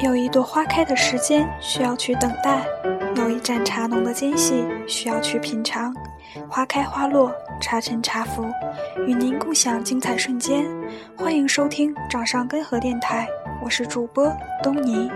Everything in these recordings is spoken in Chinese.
有一朵花开的时间需要去等待，有一盏茶浓的间隙需要去品尝。花开花落，茶沉茶浮，与您共享精彩瞬间。欢迎收听掌上根河电台，我是主播东尼。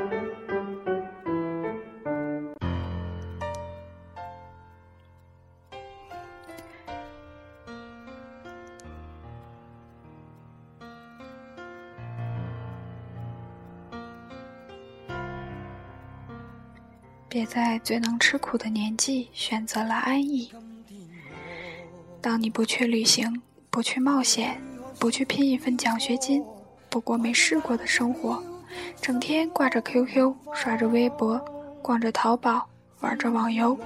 别在最能吃苦的年纪选择了安逸。当你不去旅行，不去冒险，不去拼一份奖学金，不过没试过的生活，整天挂着 QQ，刷着微博，逛着淘宝，玩着网游，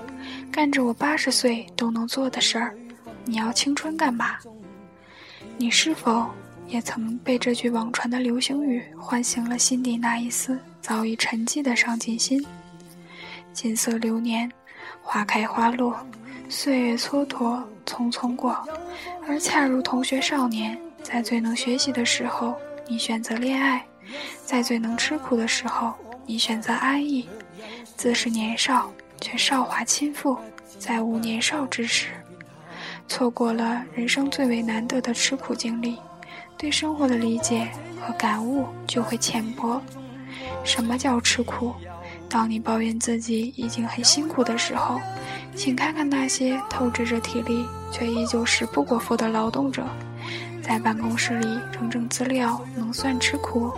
干着我八十岁都能做的事儿，你要青春干嘛？你是否也曾被这句网传的流行语唤醒了心底那一丝早已沉寂的上进心？锦瑟流年，花开花落，岁月蹉跎，匆匆过。而恰如同学少年，在最能学习的时候，你选择恋爱；在最能吃苦的时候，你选择安逸。自是年少，却少华倾覆，在无年少之时，错过了人生最为难得的吃苦经历，对生活的理解和感悟就会浅薄。什么叫吃苦？当你抱怨自己已经很辛苦的时候，请看看那些透支着体力却依旧食不果腹的劳动者。在办公室里整整资料，能算吃苦；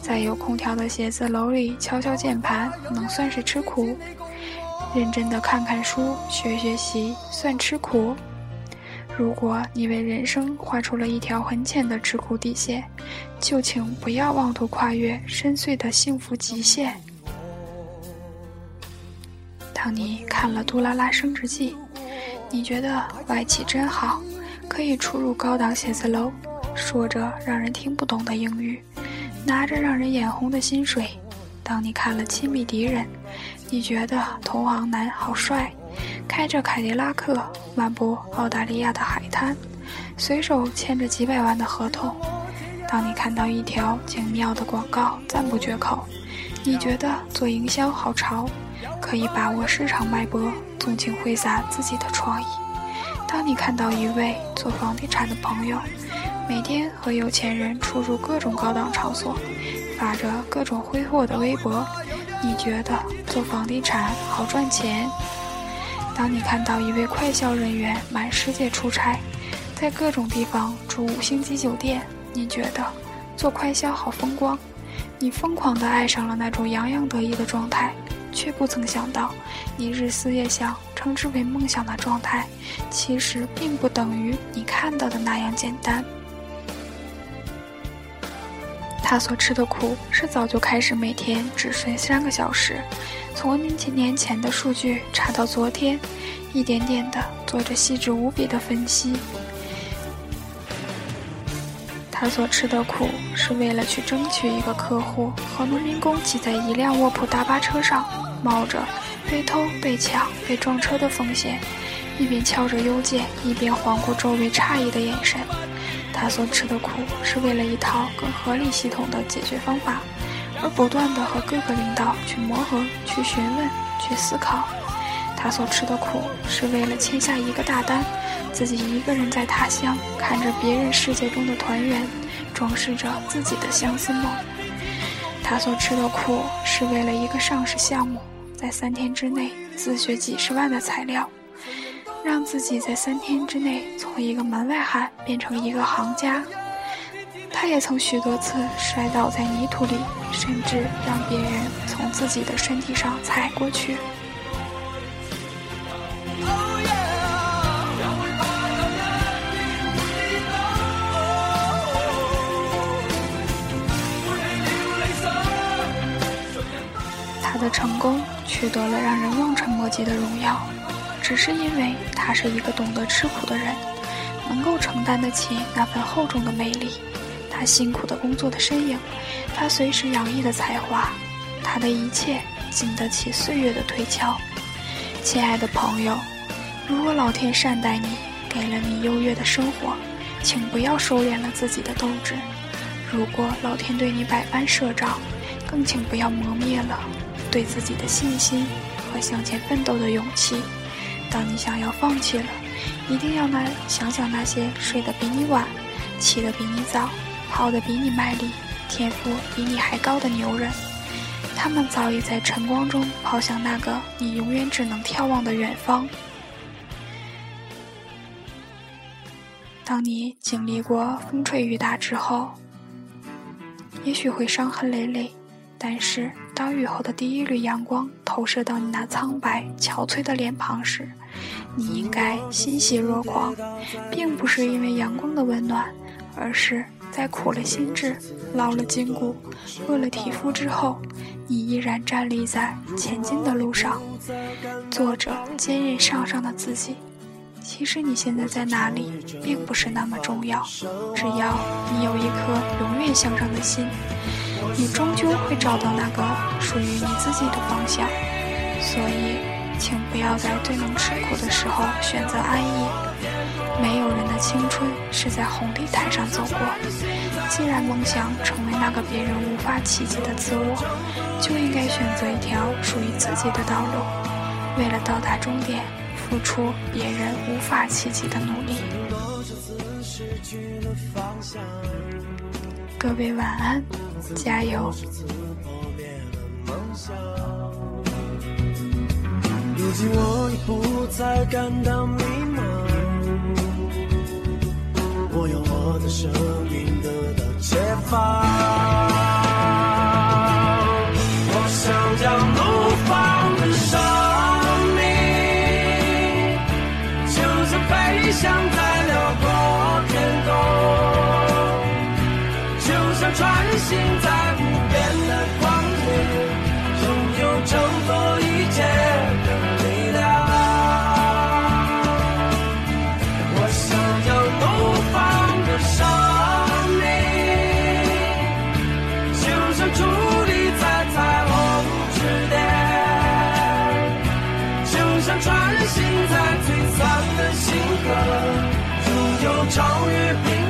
在有空调的写字楼里敲敲键盘，能算是吃苦；认真的看看书、学学习，算吃苦。如果你为人生画出了一条很浅的吃苦底线，就请不要妄图跨越深邃的幸福极限。当你看了《杜拉拉升职记》，你觉得外企真好，可以出入高档写字楼，说着让人听不懂的英语，拿着让人眼红的薪水。当你看了《亲密敌人》，你觉得同行男好帅，开着凯迪拉克漫步澳大利亚的海滩，随手签着几百万的合同。当你看到一条精妙的广告，赞不绝口，你觉得做营销好潮。可以把握市场脉搏，纵情挥洒自己的创意。当你看到一位做房地产的朋友，每天和有钱人出入各种高档场所，发着各种挥霍的微博，你觉得做房地产好赚钱？当你看到一位快销人员满世界出差，在各种地方住五星级酒店，你觉得做快销好风光？你疯狂地爱上了那种洋洋得意的状态。却不曾想到，你日思夜想、称之为梦想的状态，其实并不等于你看到的那样简单。他所吃的苦，是早就开始每天只睡三个小时，从几年前的数据查到昨天，一点点的做着细致无比的分析。他所吃的苦，是为了去争取一个客户，和农民工挤在一辆卧铺大巴车上。冒着被偷、被抢、被撞车的风险，一边敲着邮件，一边环顾周围诧异的眼神。他所吃的苦，是为了一套更合理系统的解决方法，而不断的和各个领导去磨合、去询问、去思考。他所吃的苦，是为了签下一个大单，自己一个人在他乡，看着别人世界中的团圆，装饰着自己的相思梦。他所吃的苦，是为了一个上市项目。在三天之内自学几十万的材料，让自己在三天之内从一个门外汉变成一个行家。他也曾许多次摔倒在泥土里，甚至让别人从自己的身体上踩过去。的成功取得了让人望尘莫及的荣耀，只是因为他是一个懂得吃苦的人，能够承担得起那份厚重的魅力。他辛苦的工作的身影，他随时洋溢的才华，他的一切经得起岁月的推敲。亲爱的朋友，如果老天善待你，给了你优越的生活，请不要收敛了自己的斗志；如果老天对你百般设障，更请不要磨灭了对自己的信心和向前奋斗的勇气。当你想要放弃了，一定要那想想那些睡得比你晚、起得比你早、跑得比你卖力、天赋比你还高的牛人。他们早已在晨光中跑向那个你永远只能眺望的远方。当你经历过风吹雨打之后，也许会伤痕累累，但是当雨后的第一缕阳光投射到你那苍白憔悴的脸庞时，你应该欣喜若狂，并不是因为阳光的温暖，而是在苦了心智、劳了筋骨、饿了体肤之后，你依然站立在前进的路上，做着坚韧向上的自己。其实你现在在哪里，并不是那么重要。只要你有一颗永远向上的心，你终究会找到那个属于你自己的方向。所以，请不要在最能吃苦的时候选择安逸。没有人的青春是在红地毯上走过。既然梦想成为那个别人无法企及的自我，就应该选择一条属于自己的道路。为了到达终点。付出别人无法企及的努力。各位晚安，加油！如今我已不再感到迷茫，我用我的生命得到解放。我想将怒放的生命，就像在辽超越平